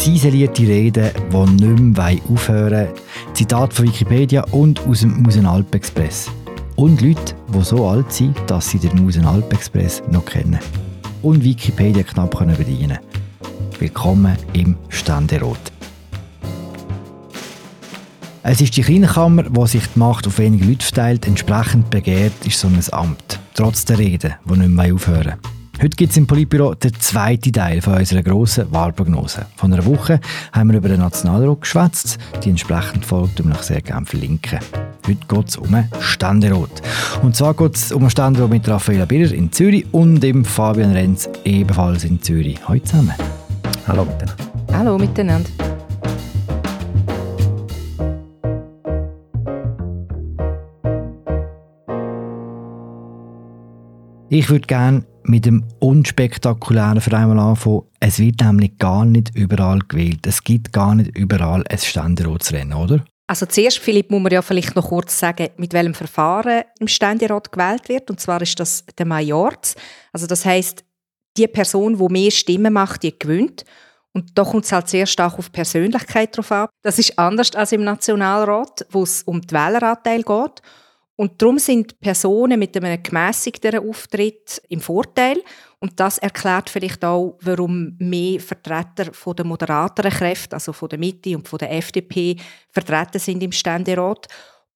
ziselierte Reden, die nicht mehr aufhören wollen. Zitat von Wikipedia und aus dem Musenalp-Express. Und Leute, die so alt sind, dass sie den Musenalp-Express noch kennen. Und Wikipedia knapp können bedienen Willkommen im Ständerot. Es ist die Kleinkammer, wo sich die Macht auf wenige Leute verteilt. Entsprechend begehrt ist so ein Amt. Trotz der Reden, die nicht mehr aufhören Heute gibt es im Politbüro den zweiten Teil von unserer grossen Wahlprognose. Von einer Woche haben wir über den Nationalrat geschwätzt. Die entsprechend folgt, um ich sehr gerne verlinken. Heute geht es um einen Ständerat. Und zwar geht es um einen Ständerat mit Raffaella Birrer in Zürich und dem Fabian Renz ebenfalls in Zürich. Heute zusammen. Hallo miteinander. Hallo miteinander. Ich würde gerne mit dem unspektakulären für einmal anfangen. Es wird nämlich gar nicht überall gewählt. Es gibt gar nicht überall ein Ständeratsrennen, oder? Also zuerst, Philipp, muss man ja vielleicht noch kurz sagen, mit welchem Verfahren im Ständerat gewählt wird. Und zwar ist das der Majorz. Also das heißt, die Person, die mehr Stimmen macht, die gewinnt. Und da kommt es halt sehr stark auf Persönlichkeit drauf ab. Das ist anders als im Nationalrat, wo es um den Wähleranteil geht. Und darum sind Personen mit einem gemäßigteren Auftritt im Vorteil. Und das erklärt vielleicht auch, warum mehr Vertreter von der moderateren Kräfte, also von der Mitte und von der FDP, vertreten sind im Ständerat.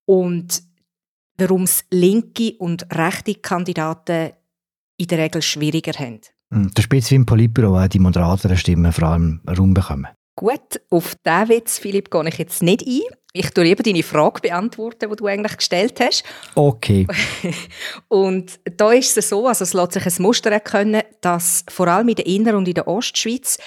Und warum es linke und rechte Kandidaten in der Regel schwieriger haben. Hm, das ist wie im Politbüro auch die moderateren Stimmen vor allem Raum bekommen. Gut, auf diesen Witz, Philipp, gehe ich jetzt nicht ein. Ich tue lieber deine Frage beantworten, die du eigentlich gestellt hast. Okay. und da ist es so, also es lässt sich ein Muster erkennen, dass vor allem in der Inner- und in der Ostschweiz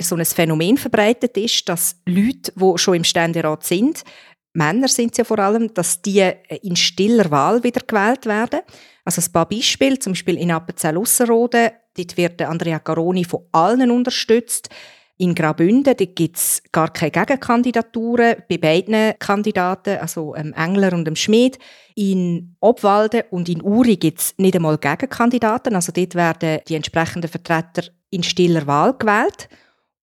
so ein Phänomen verbreitet ist, dass Leute, die schon im Ständerat sind, Männer sind es ja vor allem, dass die in stiller Wahl wieder gewählt werden. Also ein paar Beispiele, zum Beispiel in Appenzell-Ausserrhoden, dort wird Andrea Caroni von allen unterstützt. In Graubünden gibt es gar keine Gegenkandidaturen bei beiden Kandidaten, also ähm, Engler und dem Schmid. In Obwalden und in Uri gibt es nicht einmal Gegenkandidaten, also dort werden die entsprechenden Vertreter in stiller Wahl gewählt.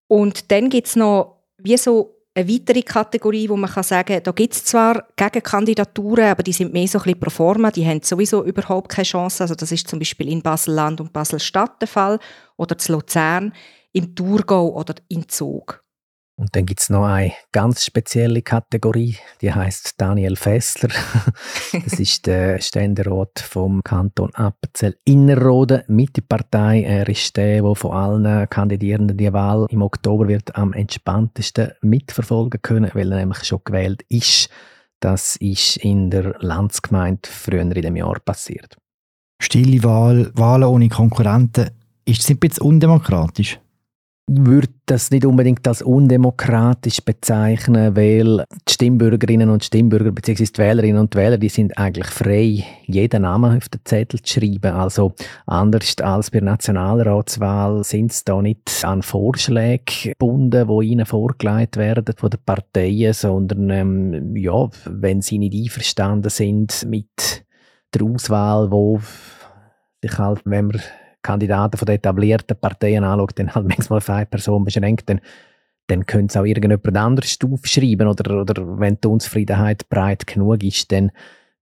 Und dann gibt es noch wie so eine weitere Kategorie, wo man kann sagen da gibt es zwar Gegenkandidaturen, aber die sind mehr so ein bisschen pro forma, die haben sowieso überhaupt keine Chance. Also das ist zum Beispiel in Basel-Land und Basel-Stadt der Fall oder zu Luzern im Thurgau oder in Zug. Und dann gibt es noch eine ganz spezielle Kategorie, die heißt Daniel Fessler. das ist der Ständerat vom Kanton Appenzell Innerrhoden, Mitte-Partei. Er ist der, der von allen Kandidierenden die Wahl im Oktober wird am entspanntesten mitverfolgen können, weil er nämlich schon gewählt ist. Das ist in der Landsgemeinde früher in dem Jahr passiert. Stille Wahl, Wahlen ohne Konkurrenten, ist das ein bisschen undemokratisch? Würde das nicht unbedingt als undemokratisch bezeichnen, weil die Stimmbürgerinnen und Stimmbürger bzw. die Wählerinnen und Wähler, die sind eigentlich frei, jeden Namen auf den Zettel zu schreiben. Also anders als bei der Nationalratswahl sind sie da nicht an Vorschläge gebunden, die ihnen vorgelegt werden von den Parteien, sondern ähm, ja, wenn sie nicht einverstanden sind mit der Auswahl, wo sich halt, wenn man Kandidaten von den etablierten Parteien anschaut, dann halt manchmal auf eine Person beschränkt, dann, dann könnte es auch irgendjemand anderes aufschreiben oder, oder wenn die Unzufriedenheit breit genug ist, dann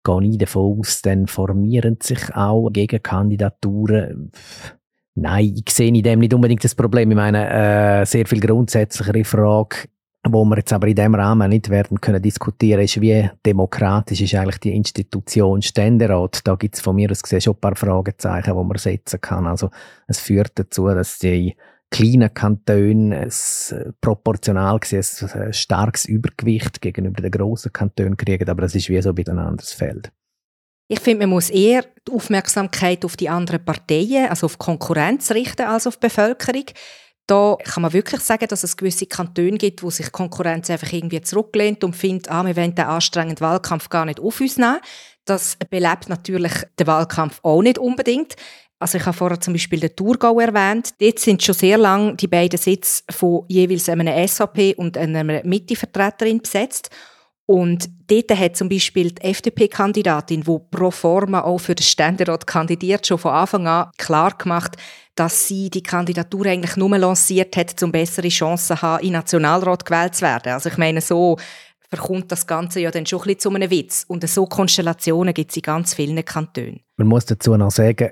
gehe ich davon aus, dann formieren sich auch Gegenkandidaturen. Nein, ich sehe in dem nicht unbedingt das Problem. Ich meine, äh, sehr viel grundsätzlichere Frage wo wir jetzt aber in dem Rahmen nicht werden können diskutieren, ist, wie demokratisch ist eigentlich die Institution Ständerat. Da gibt es von mir aus gesehen schon ein paar Fragezeichen, die man setzen kann. Also es führt dazu, dass die kleinen Kantone es proportional gesehen ein starkes Übergewicht gegenüber den grossen Kantonen kriegen, aber das ist wie so bei ein anderes Feld. Ich finde, man muss eher die Aufmerksamkeit auf die anderen Parteien, also auf Konkurrenz richten, als auf die Bevölkerung. Da kann man wirklich sagen, dass es gewisse Kantone gibt, wo sich Konkurrenz einfach irgendwie zurücklehnt und findet, ah, wir wollen den anstrengenden Wahlkampf gar nicht auf uns nehmen. Das belebt natürlich den Wahlkampf auch nicht unbedingt. Also ich habe vorher zum Beispiel den Thurgau erwähnt. Dort sind schon sehr lange die beiden Sitze von jeweils einer SAP und einer Mitte-Vertreterin besetzt. Und dort hat zum Beispiel die FDP-Kandidatin, die pro forma auch für den Ständerat kandidiert, schon von Anfang an klar gemacht, dass sie die Kandidatur eigentlich nur lanciert hat, um bessere Chancen zu haben, in Nationalrat gewählt zu werden. Also ich meine, so verkommt das Ganze ja dann schon ein bisschen zu einem Witz. Und so Konstellationen gibt es in ganz vielen Kantonen. Man muss dazu noch sagen,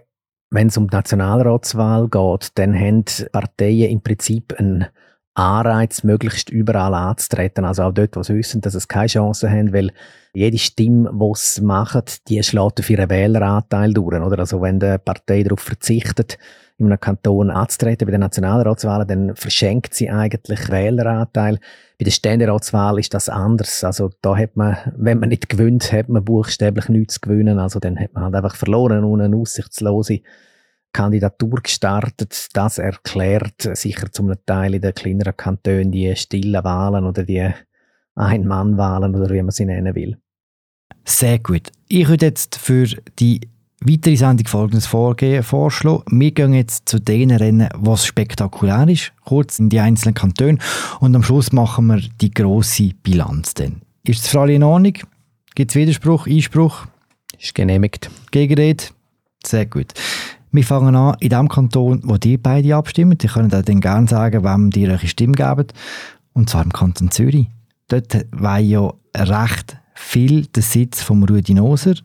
wenn es um die Nationalratswahl geht, dann haben Parteien im Prinzip einen Anreiz, möglichst überall anzutreten. Also auch dort, wo sie wissen, dass es keine Chance haben, weil jede Stimme, die sie machen, die schlägt auf ihren Wähleranteil durch. Oder? Also wenn die Partei darauf verzichtet, in einem Kanton anzutreten bei den Nationalratswahlen, dann verschenkt sie eigentlich Wähleranteil. Bei der Ständeratswahl ist das anders. Also da hat man, wenn man nicht gewinnt, hat man buchstäblich nichts zu gewinnen. Also dann hat man halt einfach verloren und eine aussichtslose Kandidatur gestartet. Das erklärt sicher zum Teil in den kleineren Kantonen die stillen Wahlen oder die Ein-Mann-Wahlen oder wie man sie nennen will. Sehr gut. Ich würde jetzt für die weitere Sendung folgendes Vorgehen vorschlagen. Wir gehen jetzt zu den Rennen, was spektakulär ist, kurz in die einzelnen Kantone und am Schluss machen wir die grosse Bilanz. Dann. Ist es für alle in Ordnung? Gibt es Widerspruch, Einspruch? Ist genehmigt. Gegenrede? Sehr gut. Wir fangen an in dem Kanton, wo die beide abstimmen. Die können dann gerne sagen, wem die ihre Stimme geben. Und zwar im Kanton Zürich. Dort war ja recht viel der Sitz von Rudi Noser,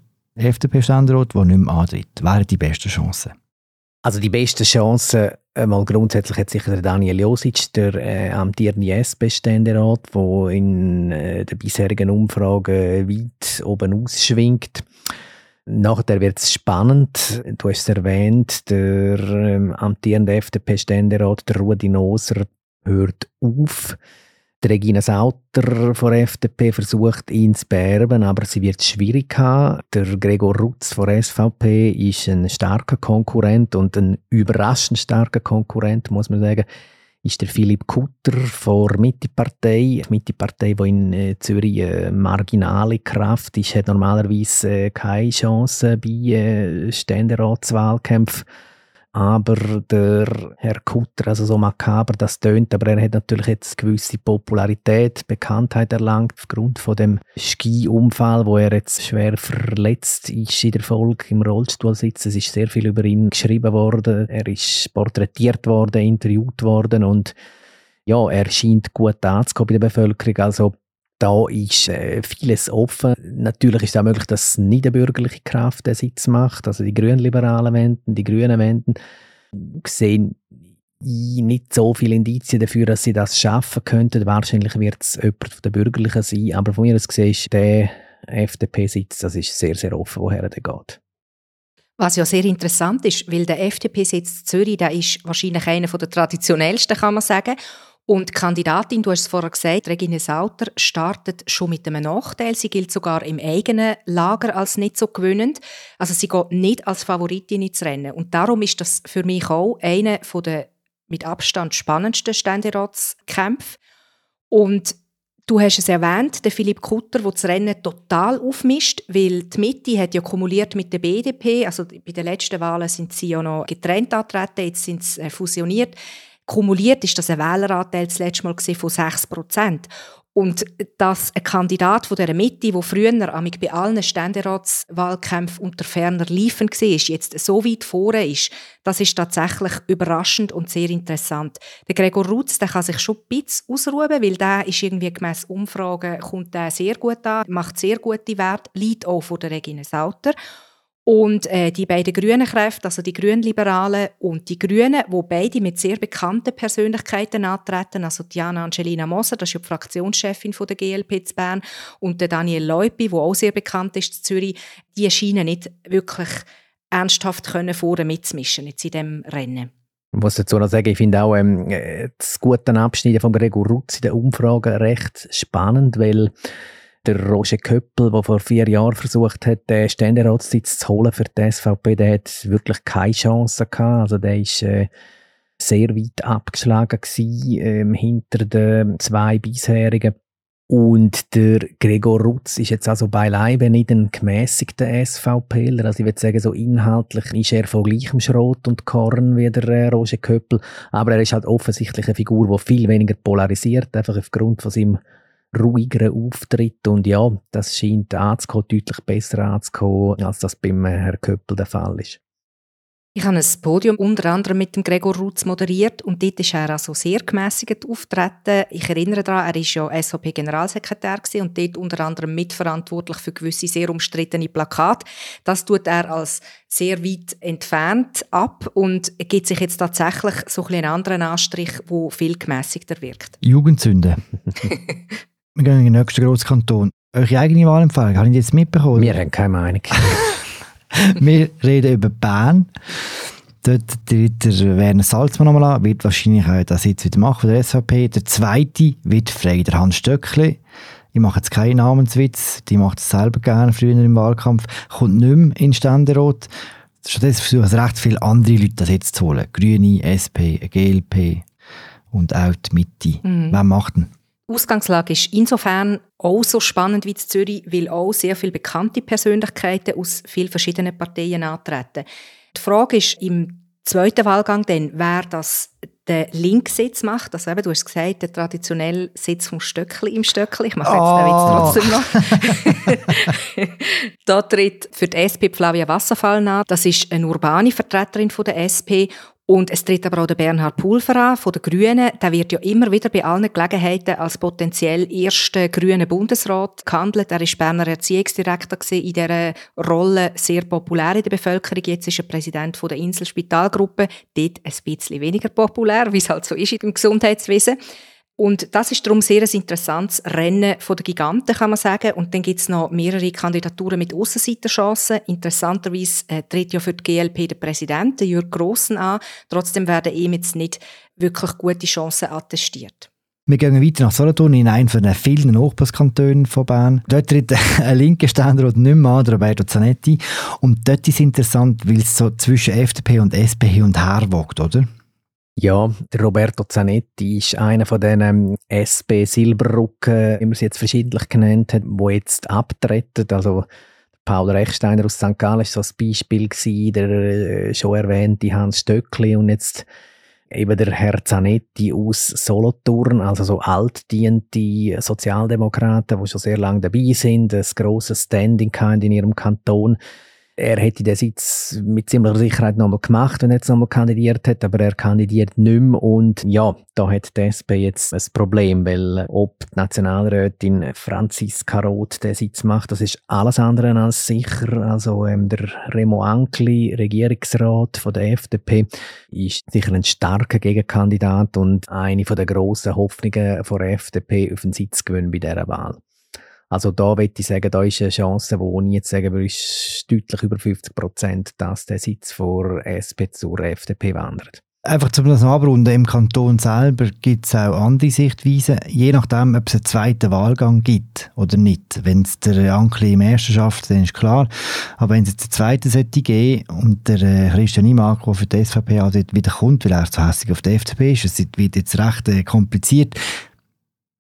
FDP-Ständerat, der nicht mehr antritt. Wären die besten Chancen? Also die besten Chancen, äh, mal grundsätzlich hat sicher der Daniel Josic, der äh, amtierende SP-Ständerat, der in äh, den bisherigen Umfragen weit oben ausschwingt. Nachher wird es spannend. Du hast es erwähnt, der ähm, amtierende FDP-Ständerat, der Rudi Noser, hört auf. Die Regina Sauter von der FDP versucht, ihn zu beerben, aber sie wird es schwierig haben. Der Gregor Rutz von der SVP ist ein starker Konkurrent und ein überraschend starker Konkurrent, muss man sagen ist der Philipp Kutter von der Mitte-Partei. Die Mitte-Partei, die in äh, Zürich eine marginale Kraft ist, hat normalerweise äh, keine Chance bei äh, Ständeratswahlkämpfen. Aber der Herr Kutter, also so makaber das tönt, aber er hat natürlich jetzt gewisse Popularität, Bekanntheit erlangt aufgrund von dem Ski-Unfall, wo er jetzt schwer verletzt ist in der Folge im Rollstuhl sitzt. Es ist sehr viel über ihn geschrieben worden. Er ist porträtiert worden, interviewt worden und ja, er scheint gut anzukommen bei der Bevölkerung. Also da ist äh, vieles offen. Natürlich ist es auch möglich, dass nicht eine bürgerliche Kraft den Sitz macht. Also die Grünliberalen wenden, die Grünen wenden, sehen nicht so viele Indizien dafür, dass sie das schaffen könnten. Wahrscheinlich wird es jemand von den Bürgerlichen sein. Aber von mir aus gesehen ist der FDP-Sitz, das ist sehr, sehr offen, woher der geht. Was ja sehr interessant ist, weil der FDP-Sitz Zürich, der ist wahrscheinlich einer der traditionellsten, kann man sagen. Und die Kandidatin, du hast es vorher gesagt, Regine Sauter, startet schon mit einem Nachteil. Sie gilt sogar im eigenen Lager als nicht so gewinnend. Also sie geht nicht als Favoritin ins Rennen. Und darum ist das für mich auch einer der mit Abstand spannendsten Ständeratskämpfe. Und Du hast es erwähnt, der Philipp Kutter, der das Rennen total aufmischt, weil die Mitte hat ja kumuliert mit der BDP, also bei den letzten Wahlen sind sie ja noch getrennt antreten, jetzt sind sie äh, fusioniert. Kumuliert ist das ein Wähleranteil das letzte Mal von 6 Prozent. Und dass ein Kandidat von der Mitte, der früher bei allen Ständeratswahlkämpfen unter ferner Liefen war, jetzt so weit vorne ist, das ist tatsächlich überraschend und sehr interessant. Der Gregor Rutz, der kann sich schon ein bisschen ausruhen, weil der ist irgendwie gemäss Umfragen kommt der sehr gut an, macht sehr gute Werte, liegt auch von der Regine Sauter. Und äh, die beiden grünen Kräfte, also die Grünliberalen und die Grünen, wo beide mit sehr bekannten Persönlichkeiten antreten, also Diana Angelina Moser, das ist ja die Fraktionschefin von der GLP zu Bern, und der Daniel Leupi, der auch sehr bekannt ist in Zürich, die scheinen nicht wirklich ernsthaft können vorne mitzumischen jetzt in diesem Rennen. Ich muss dazu noch sagen, ich finde auch ähm, das gute Abschneiden von Gregor Rutz in den Umfragen recht spannend, weil der Roger Köppel, der vor vier Jahren versucht hat, den Ständeratssitz zu holen für die SVP, der hat wirklich keine Chance gehabt. Also der ist äh, sehr weit abgeschlagen gewesen, ähm, hinter den zwei bisherigen. Und der Gregor Rutz ist jetzt also beileibe nicht ein gemäßigter SVPler. Also ich würde sagen, so inhaltlich ist er von gleichem Schrot und Korn wie der äh, Roger Köppel. Aber er ist halt offensichtlich eine Figur, die viel weniger polarisiert, einfach aufgrund von seinem ruhigeren Auftritt und ja, das scheint anzukommen, deutlich besser anzukommen, als das beim Herrn Köppel der Fall ist. Ich habe ein Podium unter anderem mit dem Gregor Rutz moderiert und dort ist er also sehr gemäßigt auftreten. Ich erinnere daran, er war ja SVP-Generalsekretär und dort unter anderem mitverantwortlich für gewisse sehr umstrittene Plakate. Das tut er als sehr weit entfernt ab und gibt sich jetzt tatsächlich so ein einen anderen Anstrich, der viel gemäßigter wirkt. Jugendsünde. Wir gehen in den nächsten Grosskanton. Eure eigene Wahlempfehlung, habe ich jetzt mitbekommen? Wir haben keine Meinung. Wir reden über Bern. Dort tritt der Werner Salzmann nochmal an, wird wahrscheinlich auch das jetzt wieder machen von der SVP. Der zweite wird frei, der Hans Stöckli. Ich mache jetzt keinen Namenswitz, die macht es selber gerne früher im Wahlkampf, kommt nicht mehr in Ständerat. Stattdessen versuchen es recht viele andere Leute, das jetzt zu holen. Grüne, SP, GLP und auch die Mitte. Mhm. Wer macht denn? Ausgangslage ist insofern auch so spannend wie in Zürich, weil auch sehr viele bekannte Persönlichkeiten aus vielen verschiedenen Parteien antreten. Die Frage ist im zweiten Wahlgang dann, wer das den Linksitz macht. Also eben, du hast gesagt, der traditionelle Sitz vom Stöckli im Stöckli. Ich mache jetzt oh. den trotzdem noch. da tritt für die SP Flavia Wasserfall an. Das ist eine urbane Vertreterin von der SP und es tritt aber auch der Bernhard Pulver an, von den Grünen. Der wird ja immer wieder bei allen Gelegenheiten als potenziell erster grüner Bundesrat gehandelt. Er war Berner Erziehungsdirektor in dieser Rolle, sehr populär in der Bevölkerung. Jetzt ist er Präsident der Inselspitalgruppe. Dort ein bisschen weniger populär, wie es halt so ist im Gesundheitswesen. Und das ist darum sehr ein interessantes Rennen von der Giganten, kann man sagen. Und dann gibt es noch mehrere Kandidaturen mit Aussenseiterchancen. Interessanterweise äh, tritt ja für die GLP der Präsident, Jürg Grossen, an. Trotzdem werden ihm jetzt nicht wirklich gute Chancen attestiert. Wir gehen weiter nach Solothurn in einen von den vielen Nachbarskantonen von Bern. Dort tritt ein linker Ständerat nicht mehr an, Roberto Zanetti. Und dort ist es interessant, weil es so zwischen FDP und SP hin und her wogt, oder? Ja, Roberto Zanetti ist einer von den ähm, SP Silberrücken, wie man sie jetzt verschiedentlich genannt hat, wo jetzt abtreten. Also Paul Rechsteiner aus St. Gallen ist so ein Beispiel gewesen, der äh, schon erwähnte Hans Stöckli und jetzt eben der Herr Zanetti aus Solothurn, also so altdiente Sozialdemokraten, die schon sehr lange dabei sind, ein grosses Standing in ihrem Kanton er hätte den Sitz mit ziemlicher Sicherheit nochmal gemacht, wenn er jetzt nochmal kandidiert hätte, aber er kandidiert nicht mehr und ja, da hat die SP jetzt ein Problem, weil ob die Nationalrätin Franziska Roth den Sitz macht, das ist alles andere als sicher. Also ähm, der Remo Ankli, Regierungsrat von der FDP, ist sicher ein starker Gegenkandidat und eine von der grossen Hoffnungen der FDP auf den Sitz gewinnen bei dieser Wahl. Also da würde ich sagen, da ist eine Chance, wo ich jetzt sagen würde, ist deutlich über 50 Prozent, dass der Sitz vor SP zur FDP wandert. Einfach zum das abrunden, im Kanton selber gibt es auch andere Sichtweisen, je nachdem, ob es einen zweiten Wahlgang gibt oder nicht. Wenn es der Ankli im ersten schafft, dann ist klar. Aber wenn es jetzt einen zweiten sollte geben und der äh, Christian Imarco für die SVP dort wieder kommt, weil er zu hässlich auf der FDP ist, es wird jetzt recht äh, kompliziert,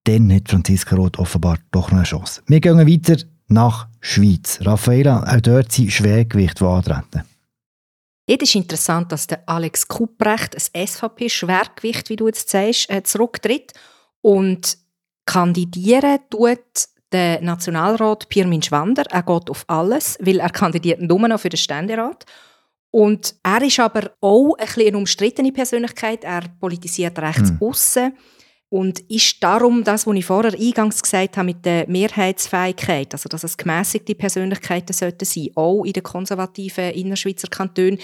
dann hat Franziska Roth offenbar doch noch eine Chance. Wir gehen weiter nach Schweiz. Raffaela, auch dort sind Schwergewicht, die antreten. Dort ist interessant, dass der Alex Kupprecht, ein SVP-Schwergewicht, wie du jetzt sagst, äh, zurücktritt und kandidieren tut der Nationalrat Pirmin Schwander. Er geht auf alles, weil er kandidiert nur noch für den Ständerat. Und er ist aber auch ein bisschen eine umstrittene Persönlichkeit. Er politisiert rechts hm. aussen und ist darum das, was ich vorher eingangs gesagt habe mit der Mehrheitsfähigkeit, also dass es gemäßigte Persönlichkeiten sollten sein, auch in den konservativen Innerschweizer Kantonen,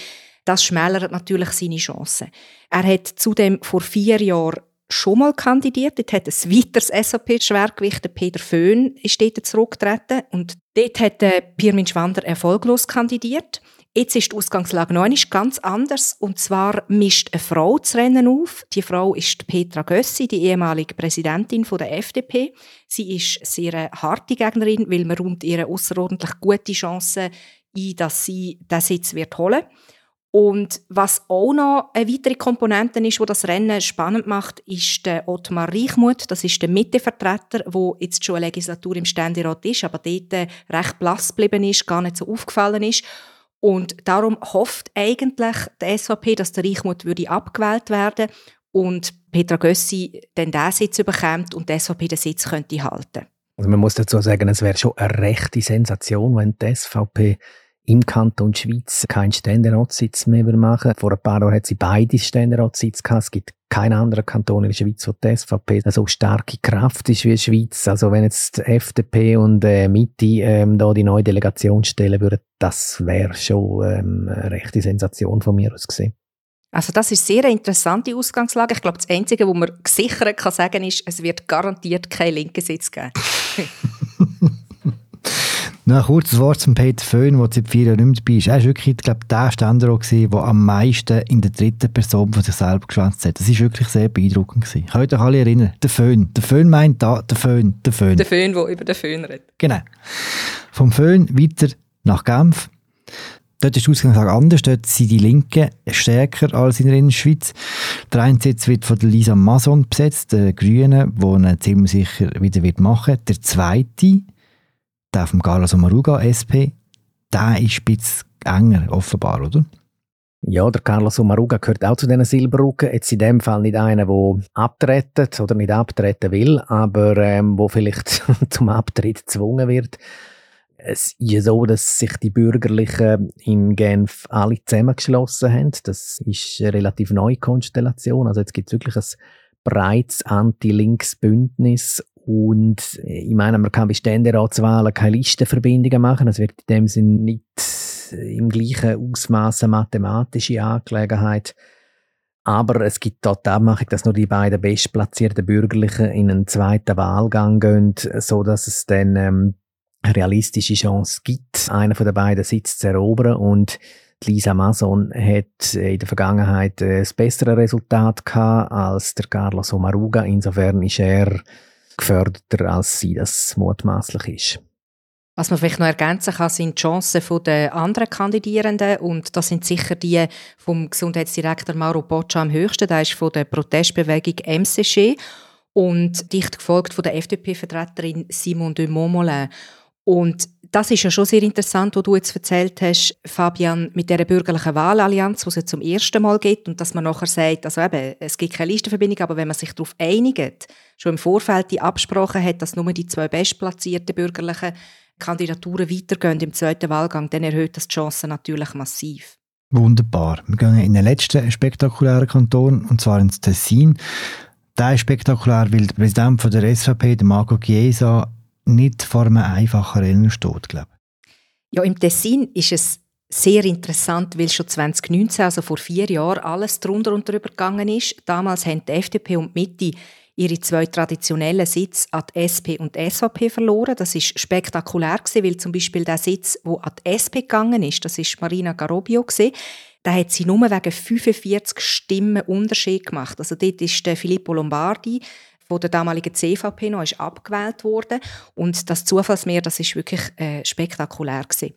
das schmälert natürlich seine Chancen. Er hat zudem vor vier Jahren schon mal kandidiert. Dort hat ein weiteres SAP-Schwergewicht, Peter Föhn, ist dort zurückgetreten. Und dort hat Pirmin Schwander erfolglos kandidiert. Jetzt ist die Ausgangslage noch ganz anders. Und zwar mischt eine Frau das Rennen auf. Die Frau ist Petra Gössi, die ehemalige Präsidentin der FDP. Sie ist sehr eine harte Gegnerin, weil man rund ihre außerordentlich gute Chancen ein, dass sie den Sitz wird holen und was auch noch eine weitere Komponente ist, die das Rennen spannend macht, ist der Ottmar Reichmuth. Das ist der Mittevertreter, der jetzt schon eine Legislatur im Ständerat ist, aber dort recht blass geblieben ist, gar nicht so aufgefallen ist. Und darum hofft eigentlich die SVP, dass der Reichmut würde abgewählt werden und Petra Gössi dann diesen Sitz bekommt und die SVP den Sitz könnte halten. Also man muss dazu sagen, es wäre schon eine rechte Sensation, wenn die SVP im Kanton Schweiz keinen Ständeratssitz mehr machen Vor ein paar Jahren hat sie beide Ständeratssitze gehabt. Es gibt keinen anderen Kanton in der Schweiz, wo die SVP so starke Kraft ist wie die Schweiz. Also wenn jetzt die FDP und äh, Mitte ähm, da die neue Delegation stellen würden, das wäre schon ähm, eine rechte Sensation von mir aus gesehen. Also das ist sehr eine interessante Ausgangslage. Ich glaube, das Einzige, was man gesichert kann sagen, ist, es wird garantiert keinen linken Sitz geben. Noch ein kurzes Wort zum Peter Föhn, der seit vier Jahren nicht mehr dabei ist. Er war wirklich, glaube ich, der Ständerat, der am meisten in der dritten Person von sich selber geschwänzt hat. Das war wirklich sehr beeindruckend. Gewesen. Könnt euch alle erinnern? Der Föhn. Der Föhn meint da, der Föhn, der Föhn. Der Föhn, der über den Föhn redet. Genau. Vom Föhn weiter nach Genf. Dort ist die Ausgangslage anders. Dort sind die Linken stärker als in der Innerschweiz. Der eine Sitz wird von Lisa Mason besetzt, der Grünen, die ihn ziemlich sicher wieder machen wird. Der zweite der von Carlos Omaruga, SP, der ist ein bisschen enger, offenbar, oder? Ja, der Carlos Omaruga gehört auch zu diesen Silberrücken. Jetzt in dem Fall nicht einer, der abtreten oder nicht abtreten will, aber ähm, wo vielleicht zum Abtritt gezwungen wird. Es ist so, dass sich die Bürgerlichen in Genf alle zusammengeschlossen haben. Das ist eine relativ neue Konstellation. Also jetzt gibt es wirklich ein breites Anti-Links-Bündnis und äh, ich meine, man kann bei Ständeratswahlen keine Listenverbindungen machen. Das wird in dem Sinne nicht äh, im gleichen Ausmaß eine mathematische Angelegenheit. Aber es gibt dort die Abmachung, dass nur die beiden bestplatzierten Bürgerlichen in einen zweiten Wahlgang gehen, so dass es dann ähm, eine realistische Chance gibt, einen von den beiden Sitz zu erobern. Und Lisa Mason hat in der Vergangenheit ein äh, besseres Resultat gehabt als der Carlos Omaruga. Insofern ist er geförderter, als sie das mutmaßlich ist. Was man vielleicht noch ergänzen kann, sind die Chancen der anderen Kandidierenden und das sind sicher die vom Gesundheitsdirektor Mauro Boccia am höchsten. Der ist von der Protestbewegung MCG und dicht gefolgt von der FDP-Vertreterin Simon de Montmollin. Und das ist ja schon sehr interessant, was du jetzt erzählt hast, Fabian, mit der bürgerlichen Wahlallianz, die es ja zum ersten Mal gibt und dass man nachher sagt, also eben, es gibt keine Listenverbindung, aber wenn man sich darauf einigt, schon im Vorfeld die Absprache hat, dass nur die zwei bestplatzierten bürgerlichen Kandidaturen weitergehen im zweiten Wahlgang, dann erhöht das die Chancen natürlich massiv. Wunderbar. Wir gehen in den letzten spektakulären Kanton, und zwar ins Tessin. Der ist spektakulär, weil der Präsident von der SVP, Marco Chiesa, nicht vor einem einfachen Rennen steht, glaube Ja, im Tessin ist es sehr interessant, weil schon 2019, also vor vier Jahren, alles drunter und drüber gegangen ist. Damals haben die FDP und die Mitte ihre zwei traditionellen Sitze an die SP und die SVP verloren. Das ist spektakulär weil zum Beispiel der Sitz, wo an die SP gegangen ist, das ist Marina Garobio da hat sie nur wegen 45 Stimmen Unterschied gemacht. Also dort ist der Filippo Lombardi von der damaligen CVP noch ist abgewählt worden und das Zufallsmeer, das ist wirklich äh, spektakulär gewesen.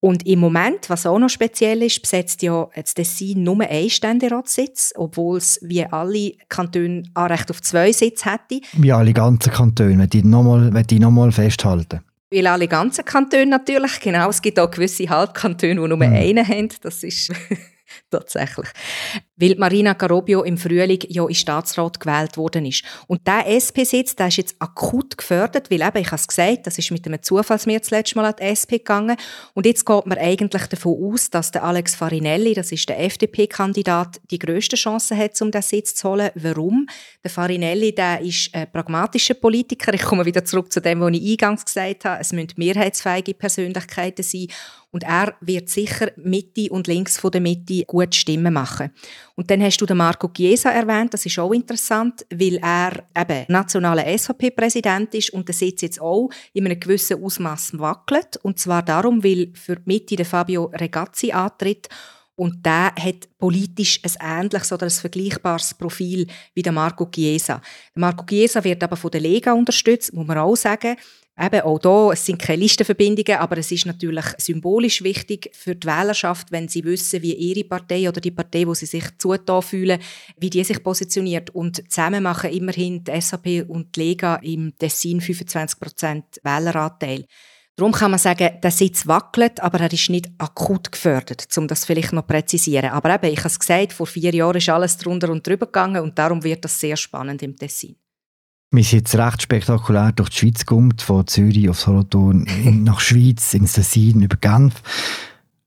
Und im Moment, was auch noch speziell ist, besetzt ja das Tessin nur einen Ständeratssitz, obwohl es wie alle Kantone Anrecht auf zwei Sitze hätte. Wie alle ganzen Kantone, wenn die nochmal noch festhalten. Weil alle ganzen Kantone natürlich, genau. Es gibt auch gewisse Halbkantone, die nur mhm. einen haben. Das ist tatsächlich. Weil Marina Garobio im Frühling ja in Staatsrat gewählt worden ist. Und der SP-Sitz, der ist jetzt akut gefördert, weil eben, ich habe es gesagt, das ist mit einem Zufallsmehr das letzte Mal an die SP gegangen. Und jetzt geht man eigentlich davon aus, dass der Alex Farinelli, das ist der FDP-Kandidat, die grösste Chance hat, um den Sitz zu holen. Warum? Der Farinelli, der ist ein pragmatischer Politiker. Ich komme wieder zurück zu dem, was ich eingangs gesagt habe. Es müssen mehrheitsfähige Persönlichkeiten sein. Und er wird sicher Mitte und links von der Mitte gut Stimmen machen. Und dann hast du den Marco Chiesa erwähnt, das ist auch interessant, weil er eben nationaler SVP-Präsident ist und der Sitz jetzt auch in einem gewissen Ausmaß wackelt. Und zwar darum, weil für die Mitte der Fabio Regazzi antritt und der hat politisch ein ähnliches oder ein vergleichbares Profil wie der Marco Chiesa. Der Marco Chiesa wird aber von der Lega unterstützt, muss man auch sagen. Eben auch da, es sind keine Listenverbindungen, aber es ist natürlich symbolisch wichtig für die Wählerschaft, wenn sie wissen, wie ihre Partei oder die Partei, wo sie sich zugetan fühlen, wie die sich positioniert. Und zusammen machen immerhin die SAP und die Lega im Tessin 25% Wähleranteil. Darum kann man sagen, der Sitz wackelt, aber er ist nicht akut gefördert, um das vielleicht noch zu präzisieren. Aber eben, ich habe es gesagt, vor vier Jahren ist alles drunter und drüber gegangen und darum wird das sehr spannend im Tessin. Wir sind jetzt recht spektakulär durch die Schweiz gekommen, von Zürich auf Solothurn, nach Schweiz, ins Tessin, über Genf.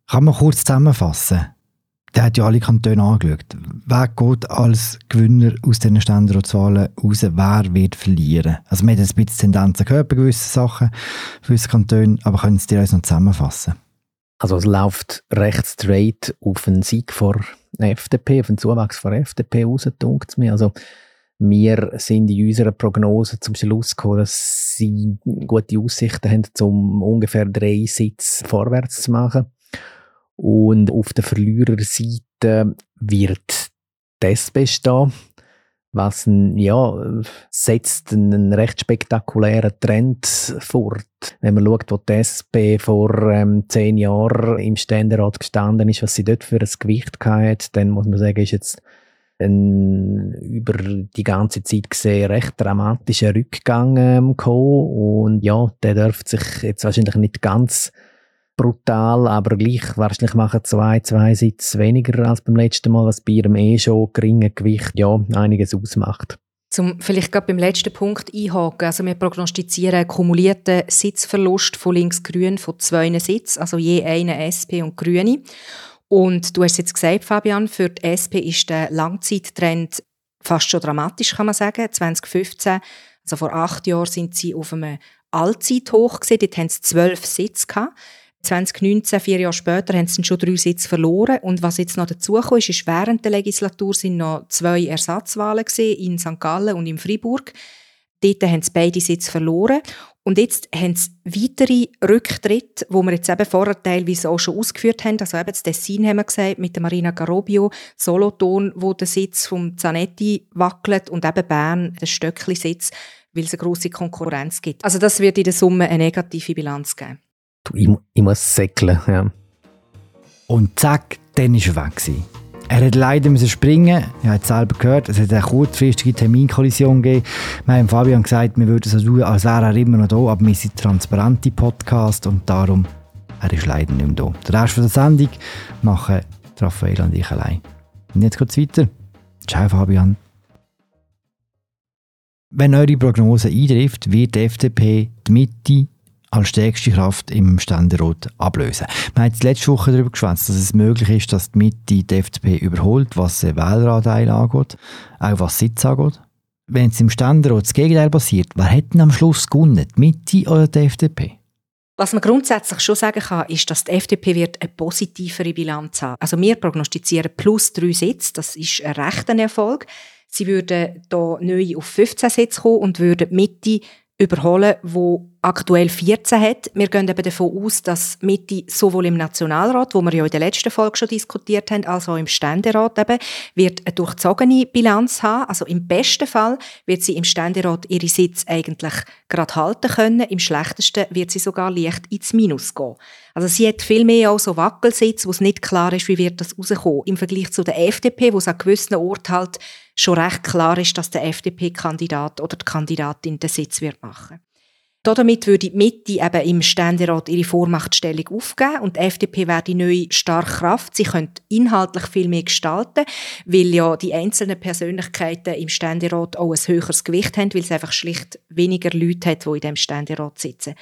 Kann man kurz zusammenfassen? Der hat ja alle Kantone angeschaut. Wer geht als Gewinner aus diesen Ständerotzwahlen raus? Wer wird verlieren? Also wir haben ein bisschen Tendenzen gehört bei gewissen Sachen, für unsere Kantone, aber können Sie uns noch zusammenfassen? Also es läuft recht straight auf einen Sieg vor FDP, auf einen Zuwachs vor FDP raus, denkt mir. Also wir sind in unserer Prognose zum Schluss gekommen, dass sie gute Aussichten haben, um ungefähr drei Sitze vorwärts zu machen. Und auf der Verliererseite wird das bestehen, was ja, setzt einen recht spektakulären Trend fort. Wenn man schaut, wo die vor ähm, zehn Jahren im Ständerat gestanden ist, was sie dort für ein Gewicht hatte, dann muss man sagen, ist jetzt ein über die ganze Zeit gesehen recht dramatischer Rückgang ähm, gekommen. Und ja, der dürfte sich jetzt wahrscheinlich nicht ganz brutal, aber gleich wahrscheinlich machen zwei, zwei Sitze weniger als beim letzten Mal, was bei ihrem eh schon geringen Gewicht ja einiges ausmacht. Zum vielleicht gerade beim letzten Punkt einhaken. Also wir prognostizieren einen kumulierten Sitzverlust von links-grün von zwei Sitzen, also je eine SP und Grüne. Und du hast jetzt gesagt, Fabian, für die SP ist der Langzeittrend fast schon dramatisch, kann man sagen. 2015, also vor acht Jahren, sind sie auf einem Allzeithoch gesehen. Dort haben sie zwölf Sitze gehabt. 2019, vier Jahre später, haben sie schon drei Sitze verloren. Und was jetzt noch dazugekommen ist, ist, während der Legislatur sind noch zwei Ersatzwahlen gesehen in St. Gallen und in Freiburg. Dort haben sie beide Sitze verloren. Und jetzt haben sie weitere Rücktritte, wo wir jetzt eben vorher teilweise auch schon ausgeführt haben. Also eben das Tessin haben wir gesagt, mit der Marina Garobio, Solothurn, wo der Sitz vom Zanetti wackelt und eben Bern, der Stöckli-Sitz, weil es eine grosse Konkurrenz gibt. Also das wird in der Summe eine negative Bilanz geben. Ich, ich muss säckeln, ja. Und zack, dann war er weg. Er hat leider müssen springen. Er hat es selber gehört. Es hat eine kurzfristige Terminkollision gegeben. Wir haben Fabian gesagt, wir würden so tun, als wäre er immer noch da, aber wir sind transparente Podcast und darum er ist leider nicht mehr da. Den Rest der Sendung machen Raphael und ich allein. Und jetzt geht es weiter. Ciao Fabian. Wenn eure Prognose eintrifft, wird die FDP die Mitte als stärkste Kraft im Ständerat ablösen. Wir haben letzte Woche darüber geschwätzt, dass es möglich ist, dass die Mitte die FDP überholt, was den Wähleranteil angeht, auch was Sitz angeht. Wenn es im Ständerat das Gegenteil passiert, wer denn am Schluss gewonnen, die Mitte oder die FDP? Was man grundsätzlich schon sagen kann, ist, dass die FDP wird eine positivere Bilanz haben. Also wir prognostizieren plus drei Sitze, das ist ein rechter Erfolg. Sie würden hier neu auf 15 Sitze kommen und würden die Mitte überholen, wo aktuell 14 hat. Wir gehen eben davon aus, dass Mitte sowohl im Nationalrat, wo wir ja in der letzten Folge schon diskutiert haben, als auch im Ständerat eben, wird eine durchzogene Bilanz haben. Also im besten Fall wird sie im Ständerat ihre Sitz eigentlich gerade halten können. Im schlechtesten wird sie sogar leicht ins Minus gehen. Also sie hat viel mehr auch so Wackelsitz, wo es nicht klar ist, wie wird das rauskommen. Im Vergleich zu der FDP, wo es an gewissen Orten halt schon recht klar ist, dass der FDP-Kandidat oder die Kandidatin den Sitz wird machen. Damit würde die Mitte eben im Ständerat ihre Vormachtstellung aufgeben und die FDP wäre die neue starke Kraft. Sie könnte inhaltlich viel mehr gestalten, weil ja die einzelnen Persönlichkeiten im Ständerat auch ein höheres Gewicht haben, weil es einfach schlicht weniger Leute hat, die in dem Ständerat sitzen.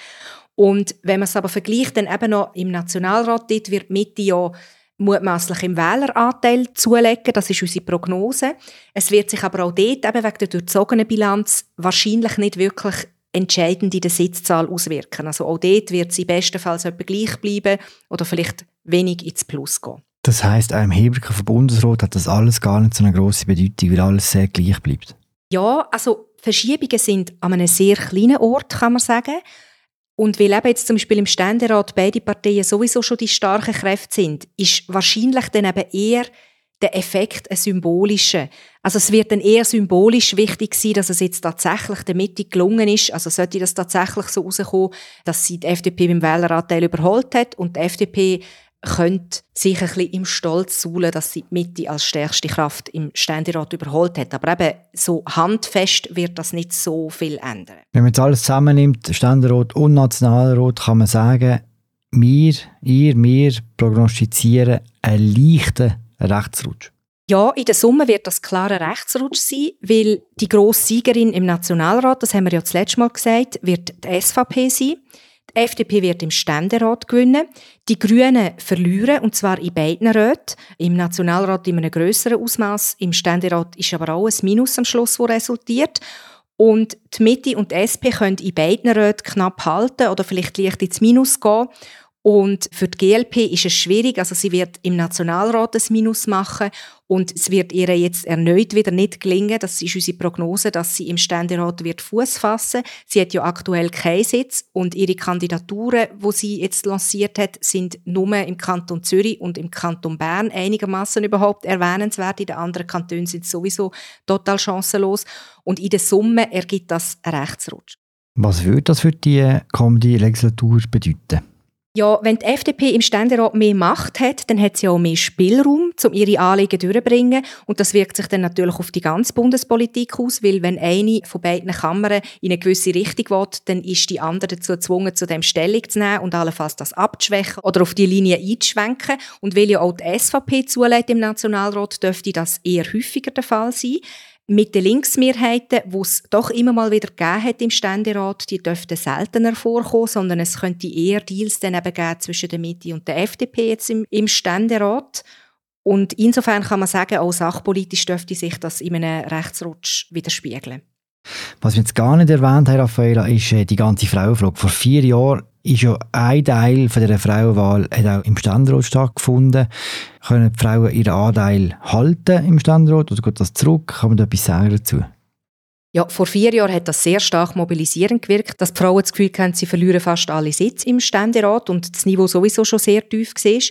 Und wenn man es aber vergleicht, dann eben noch im Nationalrat, dort wird die Mitte ja mutmaßlich im Wähleranteil zulegen. Das ist unsere Prognose. Es wird sich aber auch dort eben wegen der durchzogenen Bilanz wahrscheinlich nicht wirklich entscheidend in der Sitzzahl auswirken. Also auch dort wird sie bestenfalls etwa gleich bleiben oder vielleicht wenig ins Plus gehen. Das im Hinblick auf den Bundesrat hat das alles gar nicht so eine grosse Bedeutung, weil alles sehr gleich bleibt. Ja, also Verschiebungen sind an einem sehr kleinen Ort, kann man sagen. Und weil eben jetzt zum Beispiel im Ständerat beide Parteien sowieso schon die starken Kräfte sind, ist wahrscheinlich dann eben eher der Effekt ein symbolischer. Also es wird dann eher symbolisch wichtig sein, dass es jetzt tatsächlich der Mitte gelungen ist, also sollte das tatsächlich so rauskommen, dass sie die FDP beim Wähleranteil überholt hat und die FDP können sich ein bisschen im Stolz suhlen, dass sie die Mitte als stärkste Kraft im Ständerat überholt hat. Aber eben so handfest wird das nicht so viel ändern. Wenn man jetzt alles zusammennimmt, Ständerat und Nationalrat, kann man sagen, wir, ihr, wir prognostizieren einen leichten Rechtsrutsch. Ja, in der Summe wird das klarer Rechtsrutsch sein, weil die grosse Siegerin im Nationalrat, das haben wir ja das letzte Mal gesagt, wird die SVP sein. Die FDP wird im Ständerat gewinnen. Die Grünen verlieren, und zwar in beiden Räten. Im Nationalrat in einem grösseren Ausmaß. Im Ständerat ist aber auch ein Minus am Schluss, das resultiert. Und die Mitte und die SP können in beiden Räten knapp halten oder vielleicht leicht ins Minus gehen. Und für die GLP ist es schwierig, also sie wird im Nationalrat ein Minus machen und es wird ihr jetzt erneut wieder nicht gelingen, das ist unsere Prognose, dass sie im Ständerat wird Fuß fassen. Sie hat ja aktuell keinen Sitz und ihre Kandidaturen, wo sie jetzt lanciert hat, sind nur im Kanton Zürich und im Kanton Bern einigermaßen überhaupt erwähnenswert. In den anderen Kantonen sind sie sowieso total chancenlos und in der Summe ergibt das einen Rechtsrutsch. Was würde das für die kommende Legislatur bedeuten? Ja, wenn die FDP im Ständerat mehr Macht hat, dann hat sie auch mehr Spielraum, um ihre Anliegen durchzubringen. Und das wirkt sich dann natürlich auf die ganze Bundespolitik aus, weil wenn eine von beiden Kammern in eine gewisse Richtung will, dann ist die andere dazu gezwungen, zu dem Stellung zu nehmen und allenfalls das abzuschwächen oder auf die Linie einzuschwenken. Und weil ja auch die SVP zulässt im Nationalrat, dürfte das eher häufiger der Fall sein mit den Linksmehrheiten, die es doch immer mal wieder gegeben hat im Ständerat, die dürften seltener vorkommen, sondern es könnte eher Deals dann eben geben zwischen der Mitte und der FDP jetzt im, im Ständerat. Und insofern kann man sagen, auch sachpolitisch dürfte sich das in einem Rechtsrutsch widerspiegeln. Was wir jetzt gar nicht erwähnt haben, Raffaella, ist äh, die ganze Frauenfrage. Vor vier Jahren ist ja ein Teil von dieser Frauenwahl hat auch im Ständerat stattgefunden. Können die Frauen ihren Anteil halten im Ständerat oder geht das zurück? Kann man da etwas sagen dazu? Ja, vor vier Jahren hat das sehr stark mobilisierend gewirkt, dass die Frauen das Gefühl haben, sie verlieren fast alle Sitze im Ständerat und das Niveau sowieso schon sehr tief war.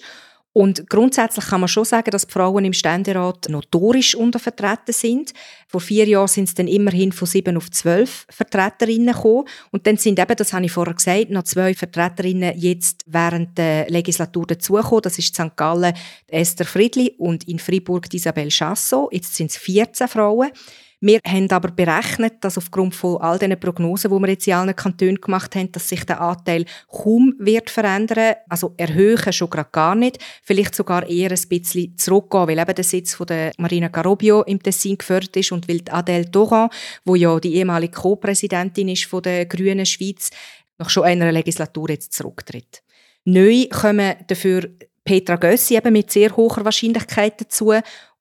Und grundsätzlich kann man schon sagen, dass die Frauen im Ständerat notorisch untervertreten sind. Vor vier Jahren sind es dann immerhin von sieben auf zwölf Vertreterinnen gekommen. Und dann sind eben, das habe ich vorher gesagt, noch zwei Vertreterinnen jetzt während der Legislatur dazugekommen. Das ist St. Gallen Esther Friedli und in Fribourg Isabelle Chassot. Jetzt sind es 14 Frauen. Wir haben aber berechnet, dass aufgrund von all diesen Prognosen, die wir jetzt in allen Kantonen gemacht haben, dass sich der Anteil kaum wird verändern. Also erhöhen schon gerade gar nicht. Vielleicht sogar eher ein bisschen zurückgehen, weil eben der Sitz von der Marina Garobio im Tessin gefördert ist und weil Adèle Doran, wo ja die ehemalige Co-Präsidentin ist von der Grünen Schweiz, nach schon einer Legislatur jetzt zurücktritt. Neu kommen dafür Petra Gössi eben mit sehr hoher Wahrscheinlichkeit dazu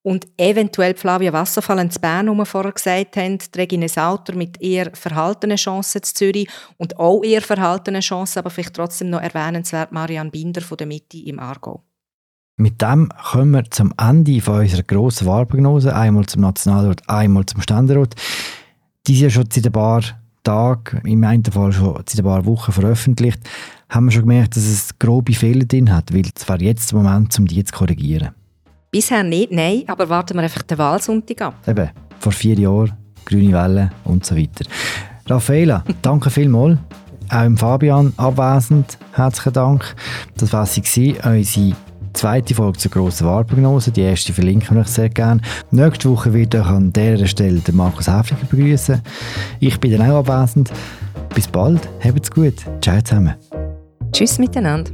und eventuell Flavia Wasserfall in Bern, wie wir vorher gesagt haben, Regine Sauter mit eher verhaltenen Chancen zu Zürich und auch eher verhaltenen Chancen, aber vielleicht trotzdem noch erwähnenswert Marianne Binder von der Mitte im Aargau. Mit dem kommen wir zum Ende von unserer grossen Wahlprognose, einmal zum Nationalrat, einmal zum Ständerat. Die sind ja schon seit ein paar Tagen, im einen Fall schon seit ein paar Wochen veröffentlicht, haben wir schon gemerkt, dass es grobe Fehler drin hat, weil es wäre jetzt der Moment, um die zu korrigieren. Bisher nicht, nein, aber warten wir einfach den Wahlsonntag ab. Eben, vor vier Jahren, grüne Welle und so weiter. Raffaela, danke vielmals. Auch im Fabian abwesend, herzlichen Dank. Das war sie, unsere zweite Folge zur grossen Wahlprognose. Die erste verlinken wir euch sehr gerne. Nächste Woche wird euch an dieser Stelle Markus Häfliger begrüßen. Ich bin dann auch abwesend. Bis bald, habt's gut. Ciao zusammen. Tschüss miteinander.